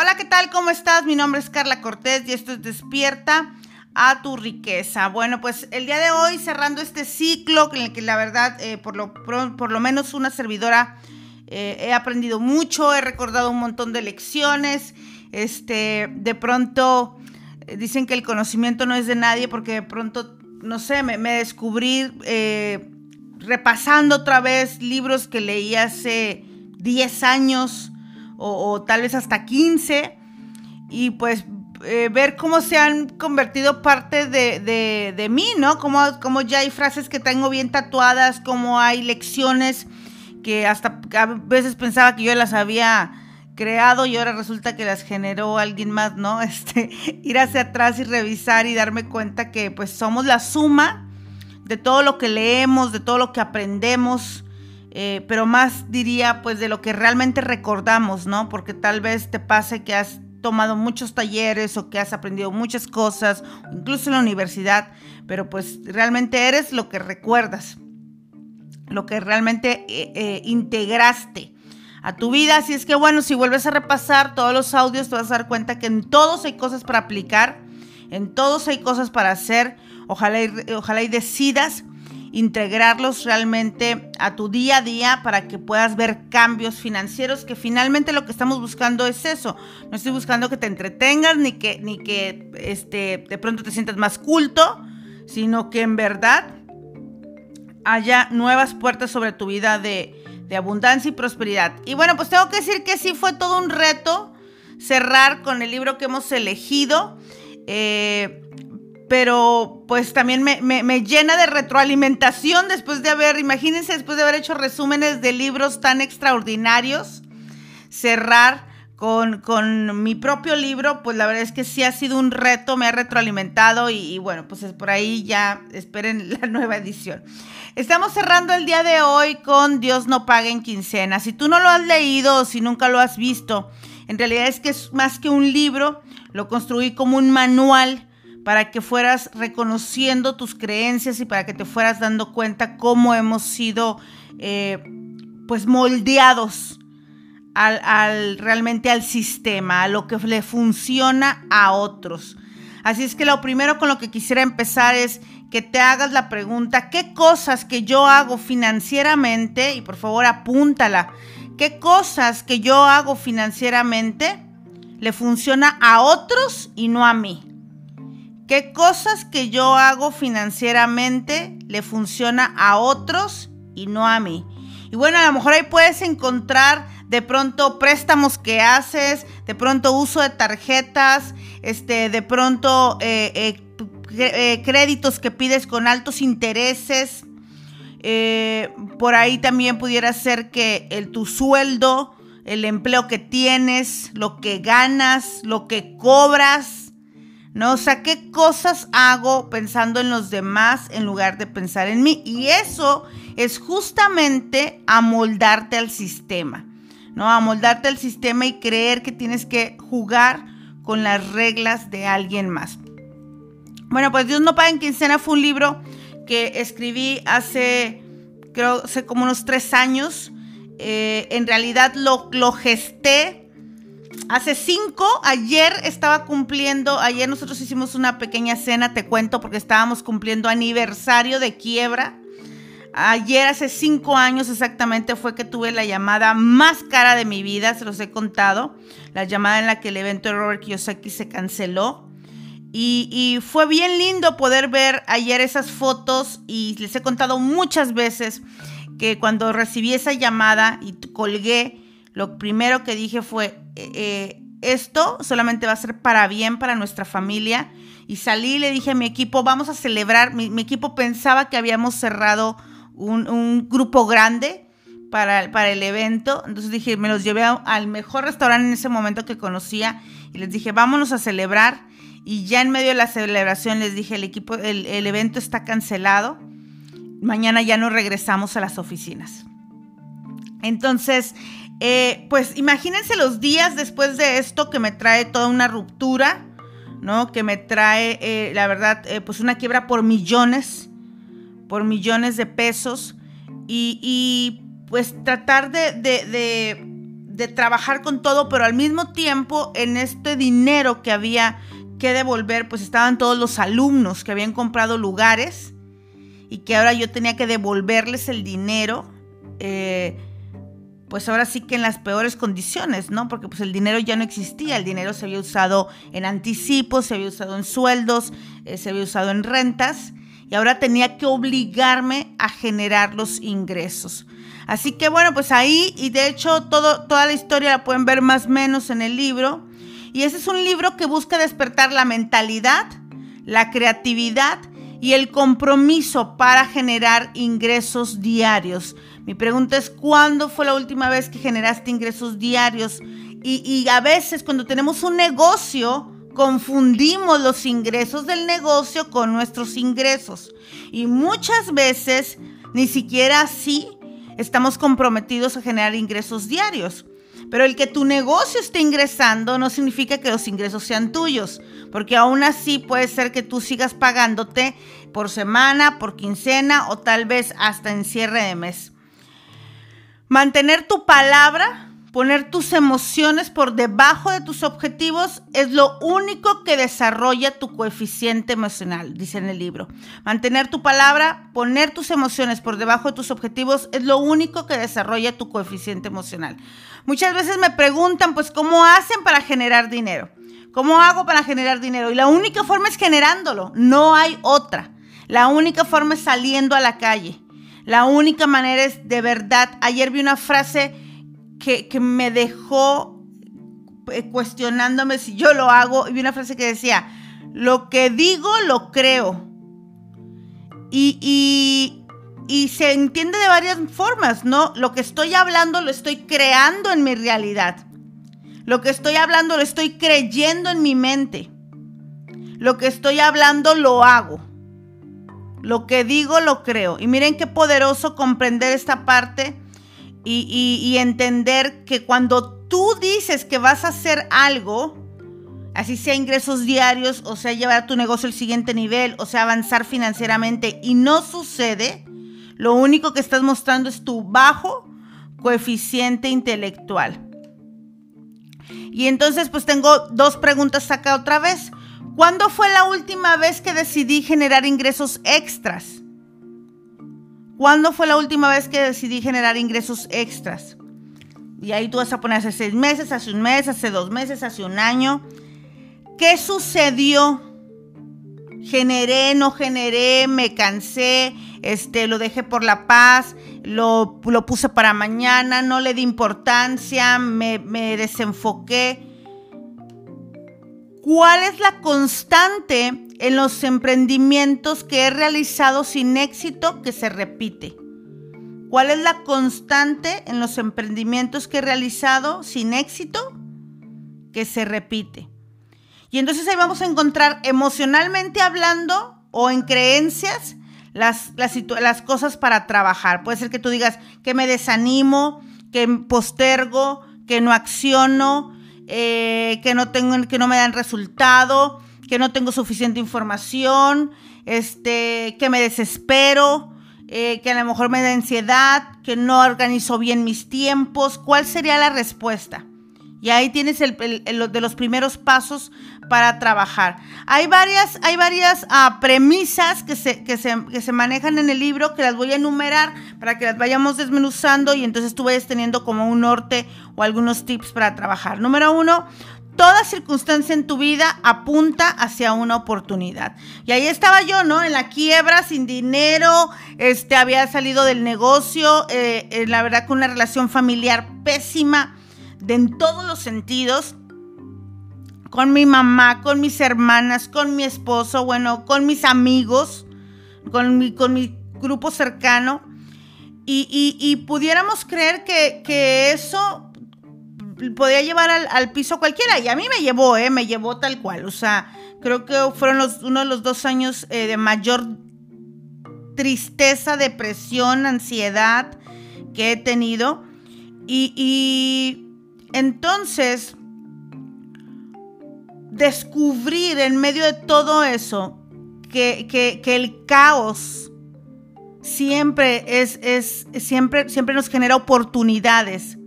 Hola, ¿qué tal? ¿Cómo estás? Mi nombre es Carla Cortés y esto es Despierta a tu riqueza. Bueno, pues el día de hoy cerrando este ciclo en el que la verdad, eh, por, lo, por, lo menos una servidora, eh, he aprendido mucho, he recordado un montón de lecciones. Este, de pronto eh, dicen que el conocimiento no es de nadie porque de pronto, no sé, me, descubrí repasando otra vez libros que leí hace 10 años o, tal vez hasta 15, y pues eh, ver cómo se han convertido parte de, mí, ¿no? Como, como ya hay frases que tengo bien tatuadas, como hay lecciones que hasta a veces pensaba que yo las había creado y ahora resulta que las generó alguien más, ¿no? Este, ir hacia atrás y revisar y darme cuenta que pues somos la suma de todo lo que leemos, de todo lo que aprendemos, eh, pero más diría pues de lo que realmente recordamos, ¿no? Porque tal vez te pase que has tomado muchos talleres o que has aprendido muchas cosas, incluso en la universidad, pero pues realmente eres lo que recuerdas, lo que realmente eh, eh, integraste a tu vida. Así es que bueno, si vuelves a repasar todos los audios, te vas a dar cuenta que en todos hay cosas para aplicar, en todos hay cosas para hacer. Ojalá ojalá y decidas integrarlos realmente a tu día a día para que puedas ver cambios financieros, que finalmente lo que estamos buscando es eso. No estoy buscando que te entretengas ni que, ni que este, de pronto te sientas más culto, sino que en verdad haya nuevas puertas sobre tu vida de, abundancia y prosperidad. Y bueno, pues tengo que decir que sí fue todo un reto cerrar con el libro que hemos elegido. Eh, pero pues también me, llena de retroalimentación después de haber, imagínense, después de haber hecho resúmenes de libros tan extraordinarios, cerrar con, mi propio libro, pues la verdad es que sí ha sido un reto, me ha retroalimentado y, bueno, pues es por ahí ya esperen la nueva edición. Estamos cerrando el día de hoy con Dios no paga en quincena. Si tú no lo has leído o si nunca lo has visto, en realidad es que es más que un libro, lo construí como un manual para que fueras reconociendo tus creencias y para que te fueras dando cuenta cómo hemos sido eh, pues moldeados al, realmente al sistema, a lo que le funciona a otros. Así es que lo primero con lo que quisiera empezar es que te hagas la pregunta, ¿qué cosas que yo hago financieramente, y por favor apúntala, qué cosas que yo hago financieramente le funciona a otros y no a mí? ¿Qué cosas que yo hago financieramente le funciona a otros y no a mí? Y bueno, a lo mejor ahí puedes encontrar de pronto préstamos que haces, de pronto uso de tarjetas, este, de pronto eh, eh, eh, créditos que pides con altos intereses. por ahí también pudiera ser que el, tu sueldo, el empleo que tienes, lo que ganas, lo que cobras, ¿no? O sea, ¿qué cosas hago pensando en los demás en lugar de pensar en mí? Y eso es justamente amoldarte al sistema, ¿no? Amoldarte al sistema y creer que tienes que jugar con las reglas de alguien más. Bueno, pues Dios no paga en quincena fue un libro que escribí hace, creo, hace como unos tres años. Eh, en realidad lo, lo gesté Hace cinco, ayer estaba cumpliendo, ayer nosotros hicimos una pequeña cena, te cuento, porque estábamos cumpliendo aniversario de quiebra. Ayer, hace cinco años exactamente, fue que tuve la llamada más cara de mi vida, se los he contado. La llamada en la que el evento de Robert Kiyosaki se canceló. Y, y, fue bien lindo poder ver ayer esas fotos y les he contado muchas veces que cuando recibí esa llamada y colgué, lo primero que dije fue, eh, esto solamente va a ser para bien para nuestra familia. Y salí y le dije a mi equipo, vamos a celebrar. Mi, equipo pensaba que habíamos cerrado un, grupo grande para, para, el evento. Entonces dije, me los llevé al mejor restaurante en ese momento que conocía y les dije, vámonos a celebrar. Y ya en medio de la celebración les dije, el equipo, el, el evento está cancelado. Mañana ya no regresamos a las oficinas. Entonces, eh, pues imagínense los días después de esto que me trae toda una ruptura, ¿no? Que me trae, eh, la verdad, eh, pues una quiebra por millones, por millones de pesos. Y, pues tratar de, de trabajar con todo, pero al mismo tiempo en este dinero que había que devolver, pues estaban todos los alumnos que habían comprado lugares y que ahora yo tenía que devolverles el dinero. Eh, pues ahora sí que en las peores condiciones, ¿no? Porque pues el dinero ya no existía, el dinero se había usado en anticipos, se había usado en sueldos, eh, se había usado en rentas y ahora tenía que obligarme a generar los ingresos. Así que bueno, pues ahí y de hecho todo, toda la historia la pueden ver más o menos en el libro. Y ese es un libro que busca despertar la mentalidad, la creatividad y el compromiso para generar ingresos diarios. Mi pregunta es, ¿cuándo fue la última vez que generaste ingresos diarios? Y, a veces cuando tenemos un negocio, confundimos los ingresos del negocio con nuestros ingresos. Y muchas veces ni siquiera así estamos comprometidos a generar ingresos diarios. Pero el que tu negocio esté ingresando no significa que los ingresos sean tuyos, porque aún así puede ser que tú sigas pagándote por semana, por quincena o tal vez hasta en cierre de mes. Mantener tu palabra, poner tus emociones por debajo de tus objetivos es lo único que desarrolla tu coeficiente emocional, dice en el libro. Mantener tu palabra, poner tus emociones por debajo de tus objetivos es lo único que desarrolla tu coeficiente emocional. Muchas veces me preguntan, pues, ¿cómo hacen para generar dinero? ¿Cómo hago para generar dinero? Y la única forma es generándolo, no hay otra. La única forma es saliendo a la calle. La única manera es de verdad. Ayer vi una frase que, me dejó eh, cuestionándome si yo lo hago. Y vi una frase que decía, lo que digo lo creo. Y, y se entiende de varias formas, ¿no? Lo que estoy hablando lo estoy creando en mi realidad. Lo que estoy hablando lo estoy creyendo en mi mente. Lo que estoy hablando lo hago. Lo que digo lo creo. Y miren qué poderoso comprender esta parte y, entender que cuando tú dices que vas a hacer algo, así sea ingresos diarios, o sea llevar tu negocio al siguiente nivel, o sea avanzar financieramente, y no sucede, lo único que estás mostrando es tu bajo coeficiente intelectual. Y entonces pues tengo dos preguntas acá otra vez. ¿Cuándo fue la última vez que decidí generar ingresos extras? ¿Cuándo fue la última vez que decidí generar ingresos extras? Y ahí tú vas a poner hace seis meses, hace un mes, hace dos meses, hace un año. ¿Qué sucedió? Generé, no generé, me cansé, este, lo dejé por la paz, lo, puse para mañana, no le di importancia, me, me desenfoqué. ¿Cuál es la constante en los emprendimientos que he realizado sin éxito que se repite? ¿Cuál es la constante en los emprendimientos que he realizado sin éxito que se repite? Y entonces ahí vamos a encontrar emocionalmente hablando o en creencias las, las, cosas para trabajar. Puede ser que tú digas que me desanimo, que postergo, que no acciono, eh, que, no tengo, que no me dan resultado, que no tengo suficiente información, este, que me desespero, eh, que a lo mejor me da ansiedad, que no organizo bien mis tiempos. ¿Cuál sería la respuesta? Y ahí tienes el, de los primeros pasos para trabajar. Hay varias, hay varias ah, premisas que se, que, se, que se manejan en el libro que las voy a enumerar para que las vayamos desmenuzando y entonces tú vayas teniendo como un norte o algunos tips para trabajar. Número uno, toda circunstancia en tu vida apunta hacia una oportunidad. Y ahí estaba yo, ¿no? En la quiebra, sin dinero, este, había salido del negocio, eh, eh, la verdad con una relación familiar pésima de en todos los sentidos con mi mamá, con mis hermanas, con mi esposo, bueno, con mis amigos, con mi, con mi grupo cercano. Y, pudiéramos creer que, eso podía llevar al, piso cualquiera. Y a mí me llevó, ¿eh? Me llevó tal cual. O sea, creo que fueron los, uno de los dos años eh, de mayor tristeza, depresión, ansiedad que he tenido. Y, y entonces descubrir en medio de todo eso que, el caos siempre es, es, siempre, siempre nos genera oportunidades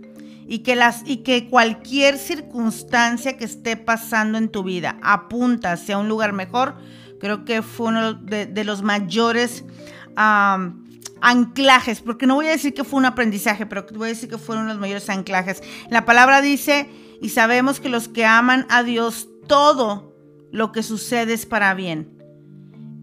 y que, las, y que cualquier circunstancia que esté pasando en tu vida apunta hacia un lugar mejor, creo que fue uno de, los mayores anclajes, porque no voy a decir que fue un aprendizaje, pero voy a decir que fueron los mayores anclajes. La palabra dice, y sabemos que los que aman a Dios, todo lo que sucede es para bien.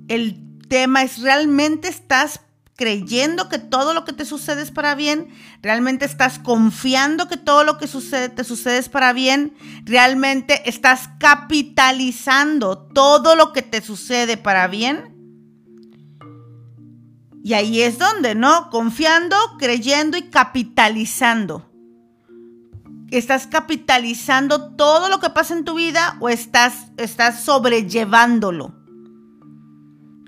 El tema es, ¿realmente estás creyendo que todo lo que te sucede es para bien? ¿Realmente estás confiando que todo lo que sucede te sucede es para bien? ¿Realmente estás capitalizando todo lo que te sucede para bien? Y ahí es donde, ¿no? Confiando, creyendo y capitalizando. ¿Estás capitalizando todo lo que pasa en tu vida o estás, estás sobrellevándolo?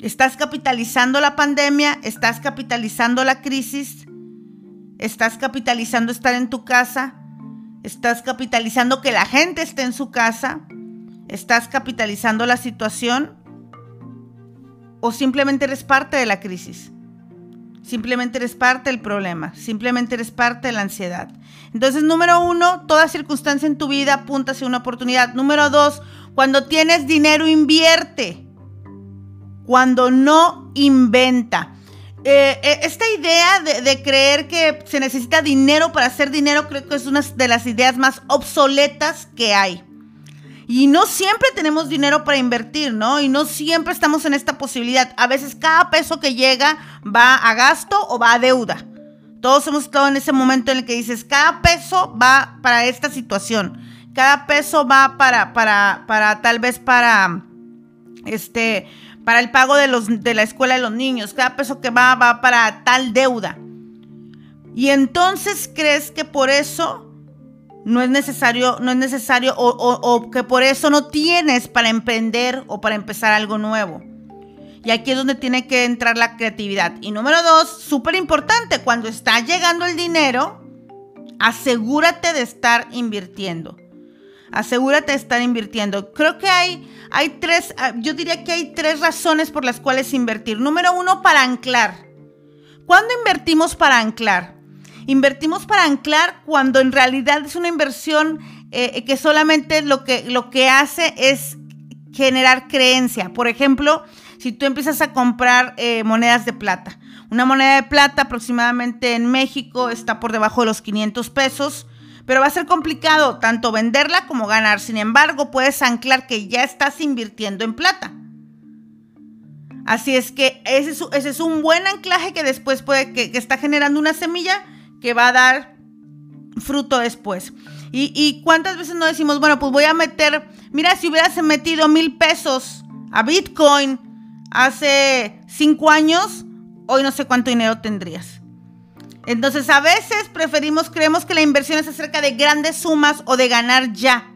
Estás capitalizando la pandemia, estás capitalizando la crisis, estás capitalizando estar en tu casa, estás capitalizando que la gente esté en su casa, estás capitalizando la situación o simplemente eres parte de la crisis. Simplemente eres parte del problema, simplemente eres parte de la ansiedad. Entonces, número uno, toda circunstancia en tu vida apunta hacia una oportunidad. Número dos, cuando tienes dinero, invierte cuando no inventa. Eh, eh, esta idea de, creer que se necesita dinero para hacer dinero creo que es una de las ideas más obsoletas que hay. Y no siempre tenemos dinero para invertir, ¿no? Y no siempre estamos en esta posibilidad. A veces cada peso que llega va a gasto o va a deuda. Todos hemos estado en ese momento en el que dices, cada peso va para esta situación. Cada peso va para, para, para tal vez para, este, para el pago de, los, de la escuela de los niños, cada peso que va va para tal deuda. Y entonces crees que por eso no es necesario, no es necesario o, que por eso no tienes para emprender o para empezar algo nuevo. Y aquí es donde tiene que entrar la creatividad. Y número dos, súper importante, cuando está llegando el dinero, asegúrate de estar invirtiendo. Asegúrate de estar invirtiendo. Creo que hay, hay tres, ah, yo diría que hay tres razones por las cuales invertir. Número uno, para anclar. ¿Cuándo invertimos para anclar? Invertimos para anclar cuando en realidad es una inversión eh, que solamente lo que, lo que hace es generar creencia. Por ejemplo, si tú empiezas a comprar eh, monedas de plata. Una moneda de plata aproximadamente en México está por debajo de los 500 pesos pero va a ser complicado tanto venderla como ganar. Sin embargo, puedes anclar que ya estás invirtiendo en plata. Así es que ese es, un buen anclaje que después puede, que, está generando una semilla que va a dar fruto después. Y, y, cuántas veces no decimos, bueno, pues voy a meter, mira, si hubieras metido mil pesos a Bitcoin hace cinco años, hoy no sé cuánto dinero tendrías. Entonces a veces preferimos, creemos que la inversión es acerca de grandes sumas o de ganar ya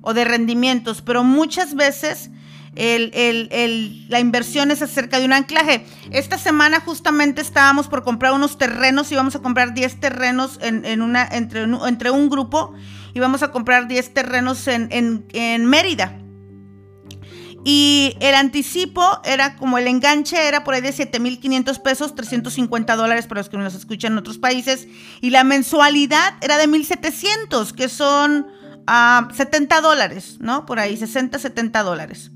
o de rendimientos, pero muchas veces la inversión es acerca de un anclaje. Esta semana justamente estábamos por comprar unos terrenos, íbamos a comprar 10 terrenos en, una, entre, entre, un grupo, íbamos a comprar 10 terrenos en, en Mérida. Y el anticipo era como el enganche era por ahí de 7.500 pesos, 350 dólares para los que nos escuchan en otros países. Y la mensualidad era de 1.700, que son 70 ah, dólares, ¿no? Por ahí, 60, 70 dólares.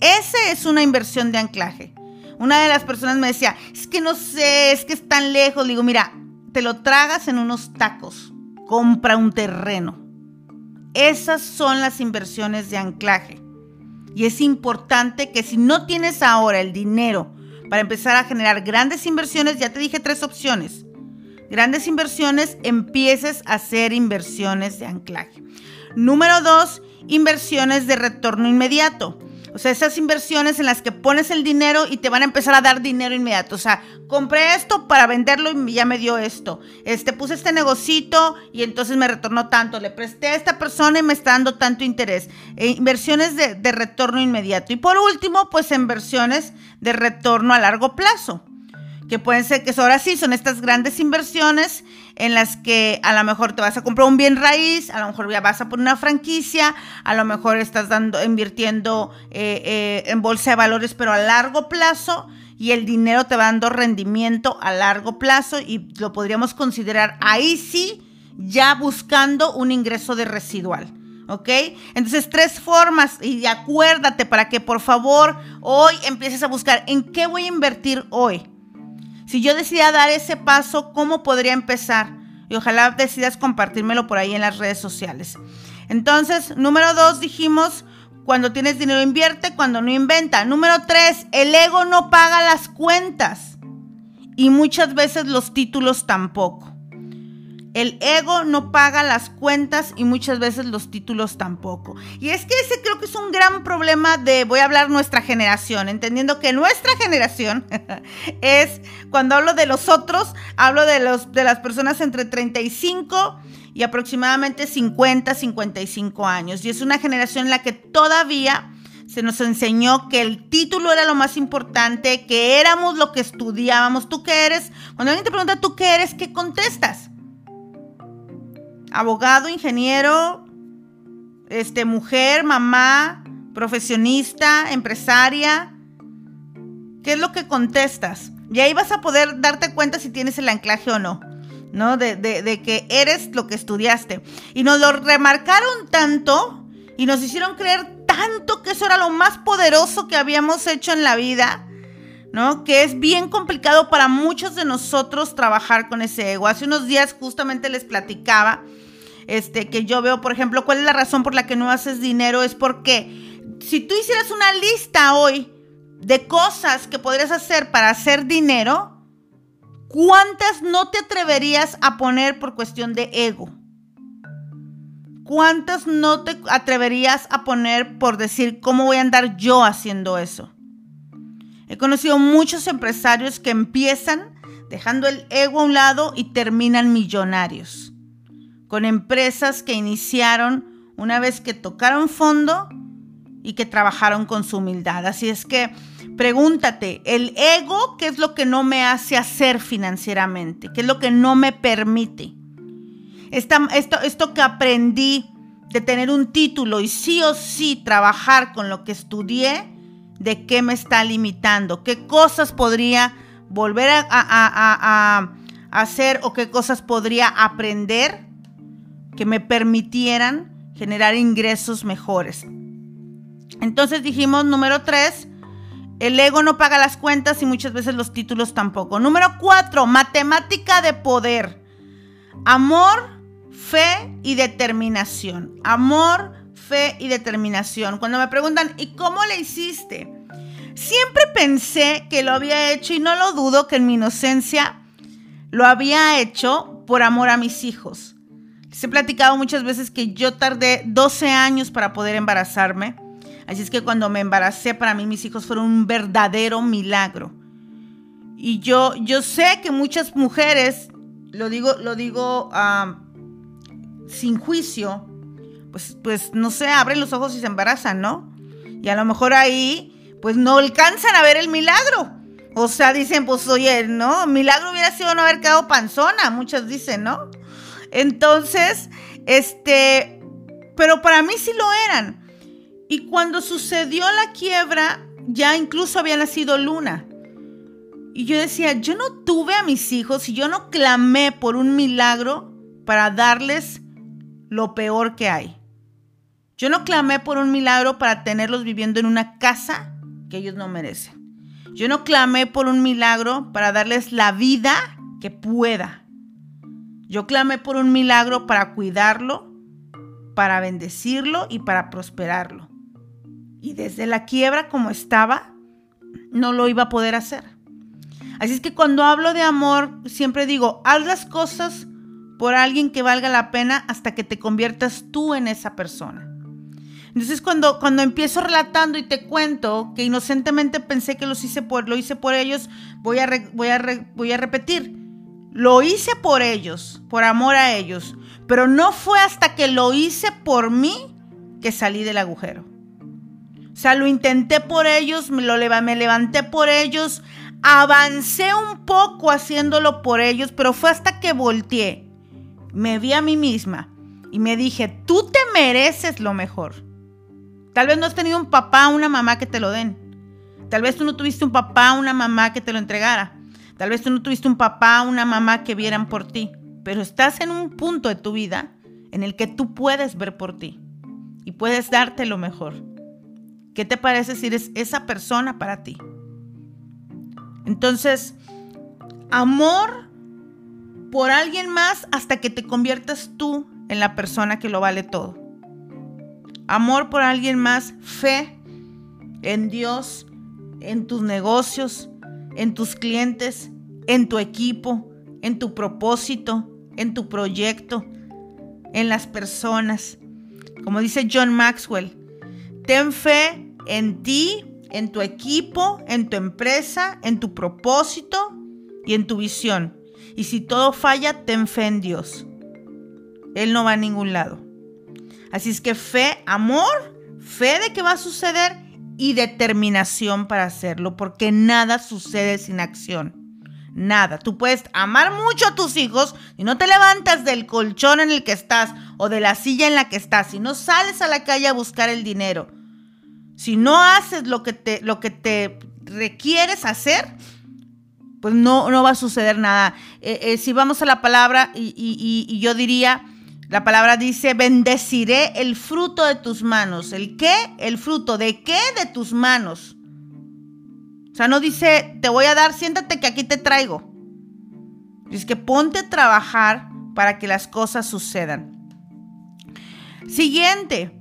Esa es una inversión de anclaje. Una de las personas me decía, es que no sé, es que es tan lejos. Le digo, mira, te lo tragas en unos tacos. Compra un terreno. Esas son las inversiones de anclaje. Y es importante que si no tienes ahora el dinero para empezar a generar grandes inversiones, ya te dije tres opciones. Grandes inversiones, empieces a hacer inversiones de anclaje. Número dos, inversiones de retorno inmediato. O sea, esas inversiones en las que pones el dinero y te van a empezar a dar dinero inmediato. O sea, compré esto para venderlo y ya me dio esto. Este, puse este negocito y entonces me retornó tanto. Le presté a esta persona y me está dando tanto interés. E inversiones de, de retorno inmediato. Y por último, pues inversiones de retorno a largo plazo que pueden ser, que ahora sí son estas grandes inversiones en las que a lo mejor te vas a comprar un bien raíz, a lo mejor ya vas a poner una franquicia, a lo mejor estás dando, invirtiendo eh, eh, en bolsa de valores, pero a largo plazo y el dinero te va dando rendimiento a largo plazo y lo podríamos considerar ahí sí ya buscando un ingreso de residual. ¿Ok? Entonces, tres formas y acuérdate para que por favor hoy empieces a buscar en qué voy a invertir hoy. Si yo decidía dar ese paso, ¿cómo podría empezar? Y ojalá decidas compartírmelo por ahí en las redes sociales. Entonces, número dos, dijimos, cuando tienes dinero invierte, cuando no inventa. Número tres, el ego no paga las cuentas. Y muchas veces los títulos tampoco. El ego no paga las cuentas y muchas veces los títulos tampoco. Y es que ese creo que es un gran problema de, voy a hablar nuestra generación, entendiendo que nuestra generación es, cuando hablo de los otros, hablo de, los, de las personas entre 35 y aproximadamente 50, 55 años. Y es una generación en la que todavía se nos enseñó que el título era lo más importante, que éramos lo que estudiábamos. ¿Tú qué eres? Cuando alguien te pregunta tú qué eres, ¿qué contestas? Abogado, ingeniero, este, mujer, mamá, profesionista, empresaria. ¿Qué es lo que contestas? Y ahí vas a poder darte cuenta si tienes el anclaje o no, ¿no? De, de que eres lo que estudiaste. Y nos lo remarcaron tanto y nos hicieron creer tanto que eso era lo más poderoso que habíamos hecho en la vida ¿no? Que es bien complicado para muchos de nosotros trabajar con ese ego. Hace unos días justamente les platicaba este, que yo veo, por ejemplo, cuál es la razón por la que no haces dinero, es porque si tú hicieras una lista hoy de cosas que podrías hacer para hacer dinero, ¿cuántas no te atreverías a poner por cuestión de ego? ¿Cuántas no te atreverías a poner por decir cómo voy a andar yo haciendo eso? He conocido muchos empresarios que empiezan dejando el ego a un lado y terminan millonarios. Con empresas que iniciaron una vez que tocaron fondo y que trabajaron con su humildad. Así es que pregúntate, ¿el ego qué es lo que no me hace hacer financieramente? ¿Qué es lo que no me permite? esto, esto que aprendí de tener un título y sí o sí trabajar con lo que estudié, de qué me está limitando, qué cosas podría volver a, hacer o qué cosas podría aprender que me permitieran generar ingresos mejores. Entonces dijimos, número tres, el ego no paga las cuentas y muchas veces los títulos tampoco. Número cuatro, matemática de poder. Amor, fe y determinación. Amor, fe y determinación. Cuando me preguntan, ¿y cómo le hiciste? Siempre pensé que lo había hecho y no lo dudo que en mi inocencia lo había hecho por amor a mis hijos. Les he platicado muchas veces que yo tardé 12 años para poder embarazarme. Así es que cuando me embaracé, para mí mis hijos fueron un verdadero milagro. Y yo, yo sé que muchas mujeres, lo digo, lo digo sin juicio, pues, pues no sé, abren los ojos y se embarazan, ¿no? Y a lo mejor ahí, pues no alcanzan a ver el milagro. O sea, dicen, pues oye, ¿no? Milagro hubiera sido no haber quedado panzona, muchas dicen, ¿no? Entonces, este, pero para mí sí lo eran. Y cuando sucedió la quiebra, ya incluso había nacido Luna. Y yo decía, yo no tuve a mis hijos y yo no clamé por un milagro para darles lo peor que hay. Yo no clamé por un milagro para tenerlos viviendo en una casa que ellos no merecen. Yo no clamé por un milagro para darles la vida que pueda. Yo clamé por un milagro para cuidarlo, para bendecirlo y para prosperarlo. Y desde la quiebra como estaba, no lo iba a poder hacer. Así es que cuando hablo de amor, siempre digo, haz las cosas por alguien que valga la pena hasta que te conviertas tú en esa persona. Entonces cuando, cuando empiezo relatando y te cuento que inocentemente pensé que los hice por, lo hice por ellos, voy a, voy, a voy a repetir. Lo hice por ellos, por amor a ellos, pero no fue hasta que lo hice por mí que salí del agujero. O sea, lo intenté por ellos, me, levanté por ellos, avancé un poco haciéndolo por ellos, pero fue hasta que volteé, me vi a mí misma y me dije, tú te mereces lo mejor. Tal vez no has tenido un papá o una mamá que te lo den. Tal vez tú no tuviste un papá o una mamá que te lo entregara. Tal vez tú no tuviste un papá una mamá que vieran por ti. pero estás en un punto de tu vida en el que tú puedes ver por ti y puedes darte lo mejor. ¿Qué te parece si eres esa persona para ti? Entonces, amor por alguien más hasta que te conviertas tú en la persona que lo vale todo. Amor por alguien más, fe en Dios, en tus negocios, en tus clientes, en tu equipo, en tu propósito, en tu proyecto, en las personas. Como dice John Maxwell, ten fe en ti, en tu equipo, en tu empresa, en tu propósito y en tu visión. Y si todo falla, ten fe en Dios. Él no va a ningún lado. Así es que fe, amor, fe de que va a suceder y determinación para hacerlo, porque nada sucede sin acción. Nada. Tú puedes amar mucho a tus hijos y no te levantas del colchón en el que estás o de la silla en la que estás, si no sales a la calle a buscar el dinero, si no haces lo que te, lo que te requieres hacer, pues no, no va a suceder nada. Eh, eh, si vamos a la palabra y, y yo diría, la palabra dice, bendeciré el fruto de tus manos. ¿El qué? El fruto. ¿De qué? De tus manos. O sea, no dice, te voy a dar, siéntate que aquí te traigo. Es que ponte a trabajar para que las cosas sucedan. Siguiente.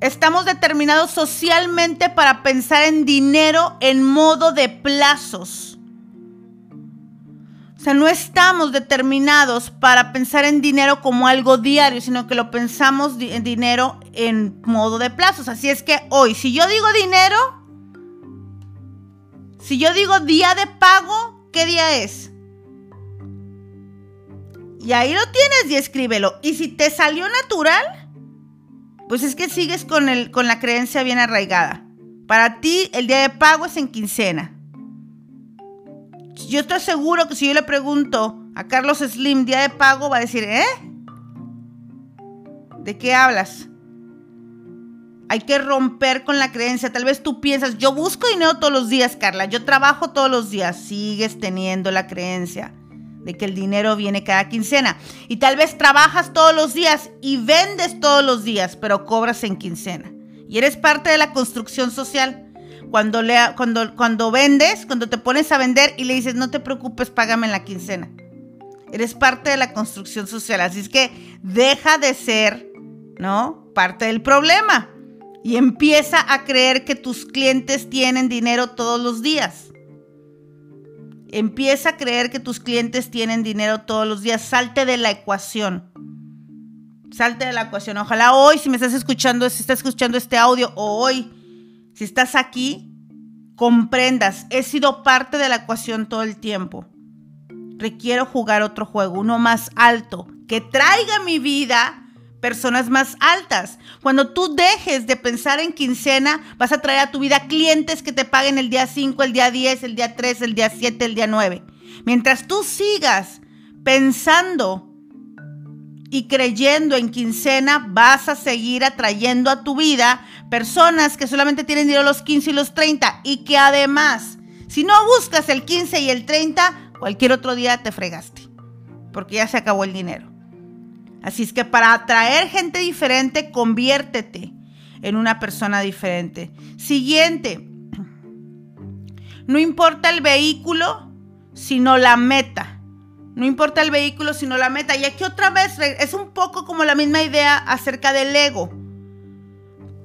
Estamos determinados socialmente para pensar en dinero en modo de plazos. O sea, no estamos determinados para pensar en dinero como algo diario, sino que lo pensamos en dinero en modo de plazos. Así es que hoy, si yo digo dinero, si yo digo día de pago, ¿qué día es? Y ahí lo tienes y escríbelo. Y si te salió natural, pues es que sigues con, el, con la creencia bien arraigada. Para ti el día de pago es en quincena. Yo estoy seguro que si yo le pregunto a Carlos Slim día de pago, va a decir, ¿eh? ¿De qué hablas? Hay que romper con la creencia. Tal vez tú piensas, yo busco dinero todos los días, Carla. Yo trabajo todos los días. Sigues teniendo la creencia de que el dinero viene cada quincena. Y tal vez trabajas todos los días y vendes todos los días, pero cobras en quincena. Y eres parte de la construcción social. Cuando, cuando, cuando vendes, cuando te pones a vender y le dices, no te preocupes, págame en la quincena. Eres parte de la construcción social. Así es que deja de ser, ¿no? Parte del problema y empieza a creer que tus clientes tienen dinero todos los días. Empieza a creer que tus clientes tienen dinero todos los días. Salte de la ecuación. Salte de la ecuación. Ojalá hoy, si me estás escuchando, si estás escuchando este audio, o hoy, si estás aquí, comprendas, he sido parte de la ecuación todo el tiempo. Requiero jugar otro juego, uno más alto, que traiga mi vida personas más altas. Cuando tú dejes de pensar en quincena, vas a traer a tu vida clientes que te paguen el día 5, el día 10, el día 3, el día 7, el día 9. Mientras tú sigas pensando y creyendo en quincena, vas a seguir atrayendo a tu vida personas que solamente tienen dinero los 15 y los 30 y que además, si no buscas el 15 y el 30, cualquier otro día te fregaste, porque ya se acabó el dinero. Así es que para atraer gente diferente, conviértete en una persona diferente. Siguiente, no importa el vehículo, sino la meta. No importa el vehículo, sino la meta. Y aquí otra vez es un poco como la misma idea acerca del ego.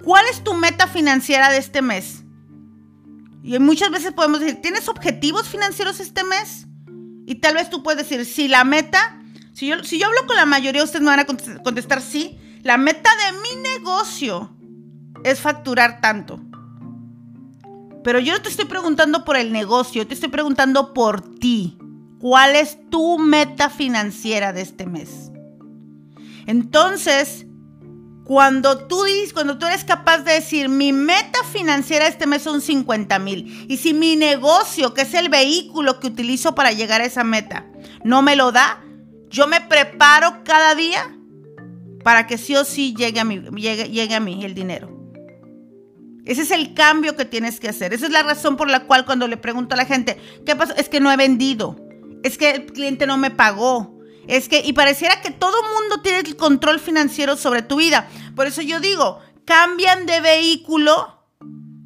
¿Cuál es tu meta financiera de este mes? Y muchas veces podemos decir, ¿tienes objetivos financieros este mes? Y tal vez tú puedes decir, sí, la meta si yo, si yo hablo con la mayoría, ustedes me van a contestar sí. La meta de mi negocio es facturar tanto. Pero yo no te estoy preguntando por el negocio, te estoy preguntando por ti. ¿Cuál es tu meta financiera de este mes? Entonces, cuando tú dices, cuando tú eres capaz de decir, mi meta financiera este mes son 50 mil, y si mi negocio, que es el vehículo que utilizo para llegar a esa meta, no me lo da, yo me preparo cada día para que sí o sí llegue a mí, llegue, a mí el dinero. Ese es el cambio que tienes que hacer. Esa es la razón por la cual cuando le pregunto a la gente, ¿qué pasó? Es que no he vendido. Es que el cliente no me pagó. es que, y pareciera que todo mundo tiene el control financiero sobre tu vida. Por eso yo digo, cambian de vehículo,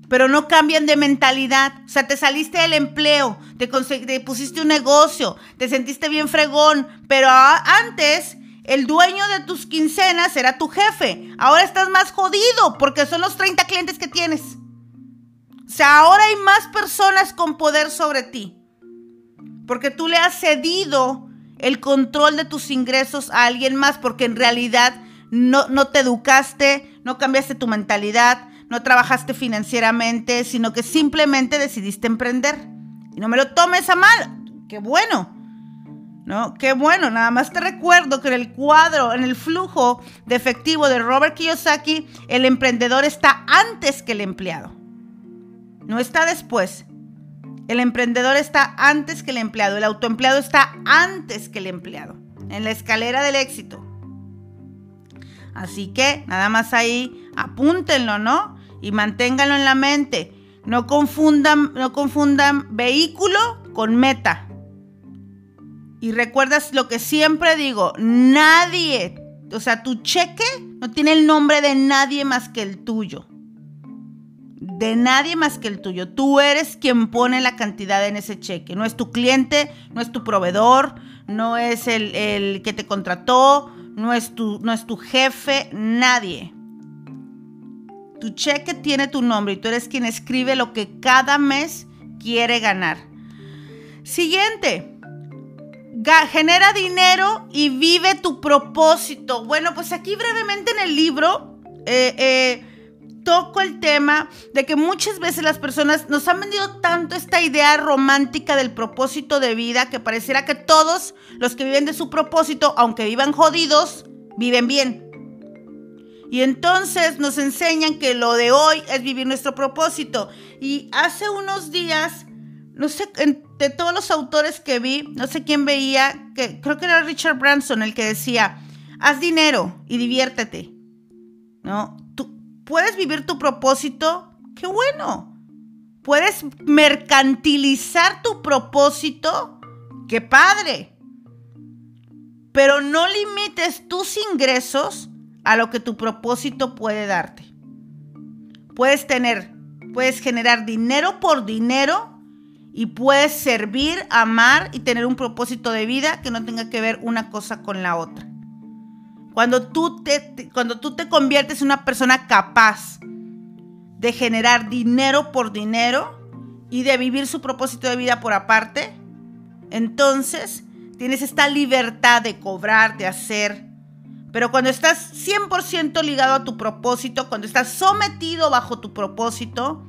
pero no cambian de mentalidad. O sea, te saliste del empleo, te, te pusiste un negocio, te sentiste bien fregón, pero antes el dueño de tus quincenas era tu jefe. Ahora estás más jodido porque son los 30 clientes que tienes. O sea, ahora hay más personas con poder sobre ti. Porque tú le has cedido el control de tus ingresos a alguien más porque en realidad no, no te educaste, no cambiaste tu mentalidad, no trabajaste financieramente, sino que simplemente decidiste emprender. Y no me lo tomes a mal, qué bueno. ¿No? Qué bueno, nada más te recuerdo que en el cuadro, en el flujo de efectivo de Robert Kiyosaki, el emprendedor está antes que el empleado. No está después. El emprendedor está antes que el empleado. El autoempleado está antes que el empleado. En la escalera del éxito. Así que nada más ahí apúntenlo, ¿no? Y manténganlo en la mente. No confundan, no confundan vehículo con meta. Y recuerdas lo que siempre digo, nadie, o sea, tu cheque no tiene el nombre de nadie más que el tuyo de nadie más que el tuyo. Tú eres quien pone la cantidad en ese cheque. No es tu cliente, no es tu proveedor, no es el, que te contrató, no es, tu, no es tu jefe, nadie. Tu cheque tiene tu nombre y tú eres quien escribe lo que cada mes quiere ganar. Siguiente. Genera dinero y vive tu propósito. Bueno, pues aquí brevemente en el libro eh, eh, toco el tema de que muchas veces las personas nos han vendido tanto esta idea romántica del propósito de vida que pareciera que todos los que viven de su propósito, aunque vivan jodidos, viven bien. Y entonces nos enseñan que lo de hoy es vivir nuestro propósito. Y hace unos días, no sé, de todos los autores que vi, no sé quién veía, que creo que era Richard Branson el que decía, haz dinero y diviértete. ¿No? Puedes vivir tu propósito, qué bueno. Puedes mercantilizar tu propósito, qué padre. Pero no limites tus ingresos a lo que tu propósito puede darte. Puedes tener, puedes generar dinero por dinero y puedes servir, amar y tener un propósito de vida que no tenga que ver una cosa con la otra. Cuando tú te, cuando tú te conviertes en una persona capaz de generar dinero por dinero y de vivir su propósito de vida por aparte, entonces tienes esta libertad de cobrar, de hacer. Pero cuando estás 100% ligado a tu propósito, cuando estás sometido bajo tu propósito,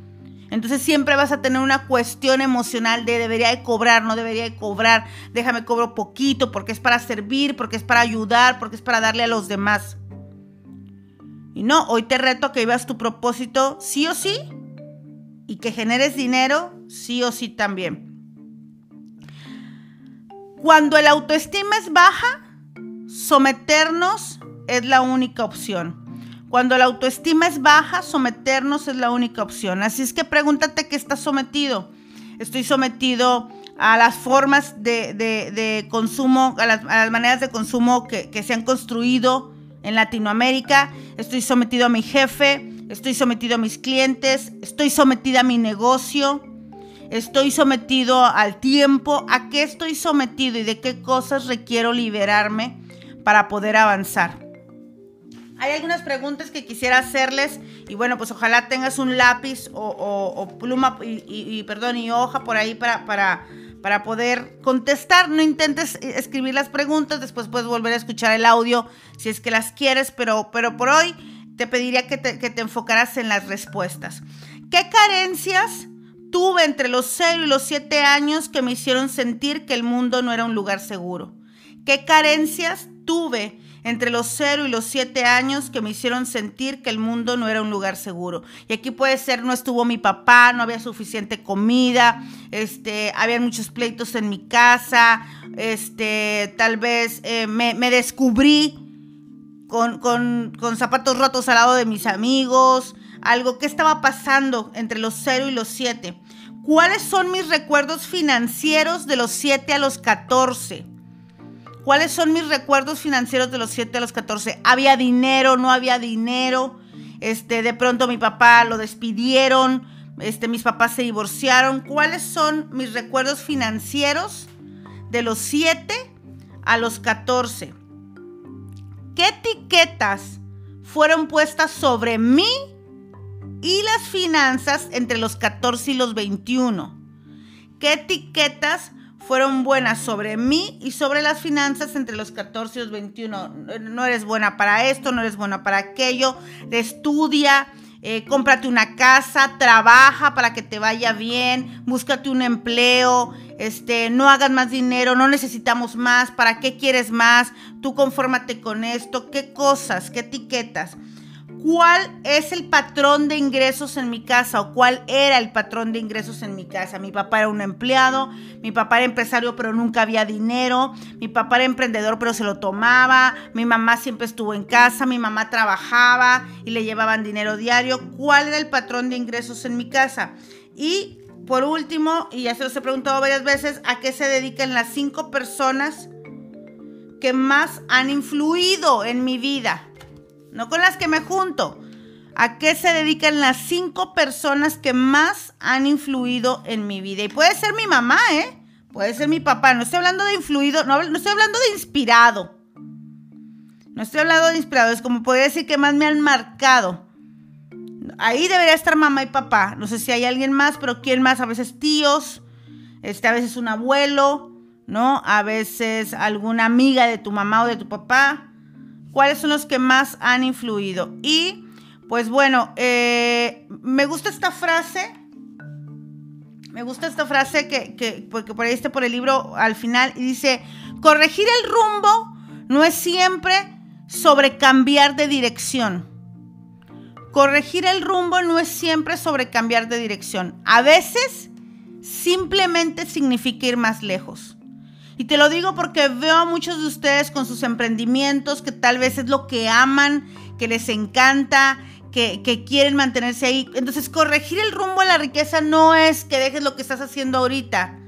entonces siempre vas a tener una cuestión emocional de debería de cobrar, no debería de cobrar, déjame cobro poquito porque es para servir, porque es para ayudar, porque es para darle a los demás. Y no, hoy te reto a que vivas tu propósito sí o sí y que generes dinero sí o sí también. Cuando el autoestima es baja, someternos es la única opción. Cuando la autoestima es baja, someternos es la única opción. Así es que pregúntate qué estás sometido. Estoy sometido a las formas de, consumo, a las, maneras de consumo que, que se han construido en Latinoamérica. Estoy sometido a mi jefe, estoy sometido a mis clientes, estoy sometida a mi negocio, estoy sometido al tiempo. ¿A qué estoy sometido y de qué cosas requiero liberarme para poder avanzar? Hay algunas preguntas que quisiera hacerles y bueno, pues ojalá tengas un lápiz o, pluma y, perdón, y hoja por ahí para, para, para poder contestar. No intentes escribir las preguntas, después puedes volver a escuchar el audio si es que las quieres, pero, pero por hoy te pediría que te, que te enfocaras en las respuestas. ¿Qué carencias tuve entre los 0 y los 7 años que me hicieron sentir que el mundo no era un lugar seguro? ¿Qué carencias tuve entre los 0 y los 7 años que me hicieron sentir que el mundo no era un lugar seguro. Y aquí puede ser, no estuvo mi papá, no había suficiente comida, este, había muchos pleitos en mi casa, este, tal vez eh, me, descubrí con, con, con zapatos rotos al lado de mis amigos, algo que estaba pasando entre los 0 y los 7. ¿Cuáles son mis recuerdos financieros de los 7 a los 14? ¿Cuáles son mis recuerdos financieros de los 7 a los 14? ¿Había dinero? ¿No había dinero? Este, de pronto mi papá lo despidieron, este, mis papás se divorciaron. ¿Cuáles son mis recuerdos financieros de los 7 a los 14? ¿Qué etiquetas fueron puestas sobre mí y las finanzas entre los 14 y los 21? ¿Qué etiquetas fueron buenas sobre mí y sobre las finanzas entre los 14 y los 21? No eres buena para esto, no eres buena para aquello, estudia, eh, cómprate una casa, trabaja para que te vaya bien, búscate un empleo, este, no hagas más dinero, no necesitamos más, ¿para qué quieres más? Tú confórmate con esto, qué cosas, qué etiquetas. ¿Cuál es el patrón de ingresos en mi casa o cuál era el patrón de ingresos en mi casa? Mi papá era un empleado, mi papá era empresario pero nunca había dinero, mi papá era emprendedor pero se lo tomaba, mi mamá siempre estuvo en casa, mi mamá trabajaba y le llevaban dinero diario. ¿Cuál era el patrón de ingresos en mi casa? Y por último, y ya se los he preguntado varias veces, ¿a qué se dedican las cinco personas que más han influido en mi vida? No con las que me junto. ¿A qué se dedican las cinco personas que más han influido en mi vida? Y puede ser mi mamá, ¿eh? Puede ser mi papá. No estoy hablando de influido, no, estoy hablando de inspirado. No estoy hablando de inspirado, es como podría decir que más me han marcado. Ahí debería estar mamá y papá. No sé si hay alguien más, pero ¿quién más? A veces tíos, este, a veces un abuelo, ¿no? A veces alguna amiga de tu mamá o de tu papá cuáles son los que más han influido. Y pues bueno, eh, me gusta esta frase. Me gusta esta frase que, que, porque por ahí está por el libro al final y dice, corregir el rumbo no es siempre sobre cambiar de dirección. Corregir el rumbo no es siempre sobre cambiar de dirección. A veces simplemente significa ir más lejos. Y te lo digo porque veo a muchos de ustedes con sus emprendimientos, que tal vez es lo que aman, que les encanta, que, quieren mantenerse ahí. Entonces, corregir el rumbo a la riqueza no es que dejes lo que estás haciendo ahorita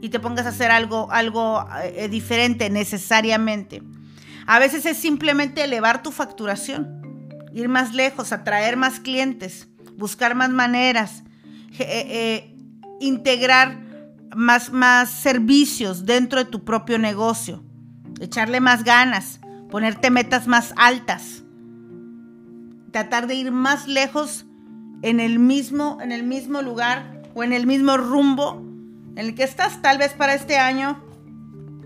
y te pongas a hacer algo, algo eh, diferente necesariamente. A veces es simplemente elevar tu facturación, ir más lejos, atraer más clientes, buscar más maneras, eh, eh, integrar más, más servicios dentro de tu propio negocio, echarle más ganas, ponerte metas más altas, tratar de ir más lejos en el mismo, en el mismo lugar o en el mismo rumbo en el que estás. Tal vez para este año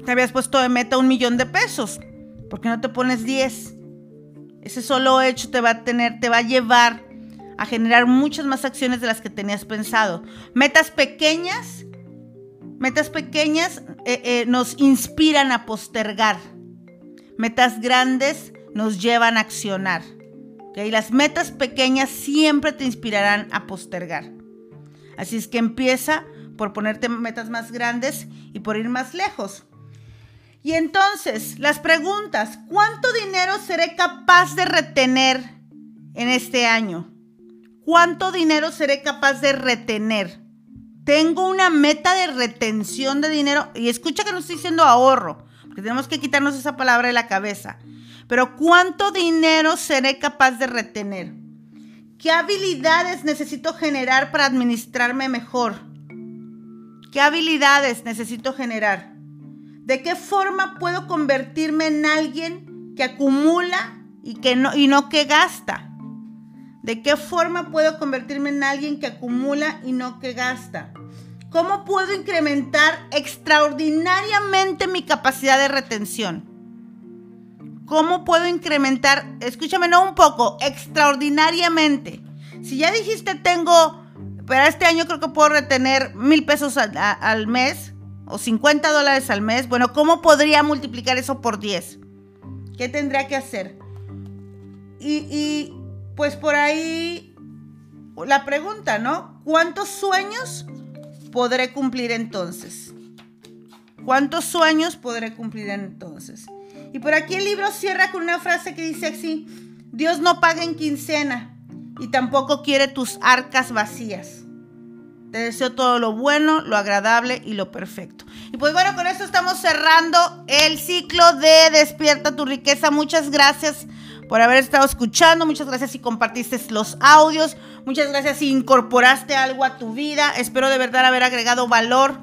te habías puesto de meta un millón de pesos, porque no te pones 10. Ese solo hecho te va a tener, te va a llevar a generar muchas más acciones de las que tenías pensado. Metas pequeñas Metas pequeñas eh, eh, nos inspiran a postergar. Metas grandes nos llevan a accionar. Y Las metas pequeñas siempre te inspirarán a postergar. Así es que empieza por ponerte metas más grandes y por ir más lejos. Y entonces, las preguntas, ¿cuánto dinero seré capaz de retener en este año? ¿Cuánto dinero seré capaz de retener? Tengo una meta de retención de dinero. Y escucha que no estoy diciendo ahorro, porque tenemos que quitarnos esa palabra de la cabeza. Pero ¿cuánto dinero seré capaz de retener? ¿Qué habilidades necesito generar para administrarme mejor? ¿Qué habilidades necesito generar? ¿De qué forma puedo convertirme en alguien que acumula y, que no, y no que gasta? ¿De qué forma puedo convertirme en alguien que acumula y no que gasta? ¿Cómo puedo incrementar extraordinariamente mi capacidad de retención? ¿Cómo puedo incrementar, escúchame, no un poco, extraordinariamente? Si ya dijiste tengo, para este año creo que puedo retener mil pesos al, mes o 50 dólares al mes, bueno, ¿cómo podría multiplicar eso por 10? ¿Qué tendría que hacer? y pues por ahí la pregunta, ¿no? ¿Cuántos sueños podré cumplir entonces? ¿Cuántos sueños podré cumplir entonces? Y por aquí el libro cierra con una frase que dice así, Dios no paga en quincena y tampoco quiere tus arcas vacías. Te deseo todo lo bueno, lo agradable y lo perfecto. Y pues bueno, con esto estamos cerrando el ciclo de Despierta tu riqueza. Muchas gracias por haber estado escuchando. Muchas gracias si compartiste los audios. Muchas gracias si incorporaste algo a tu vida. Espero de verdad haber agregado valor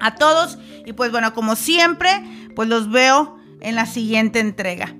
a todos. Y pues bueno, como siempre, pues los veo en la siguiente entrega.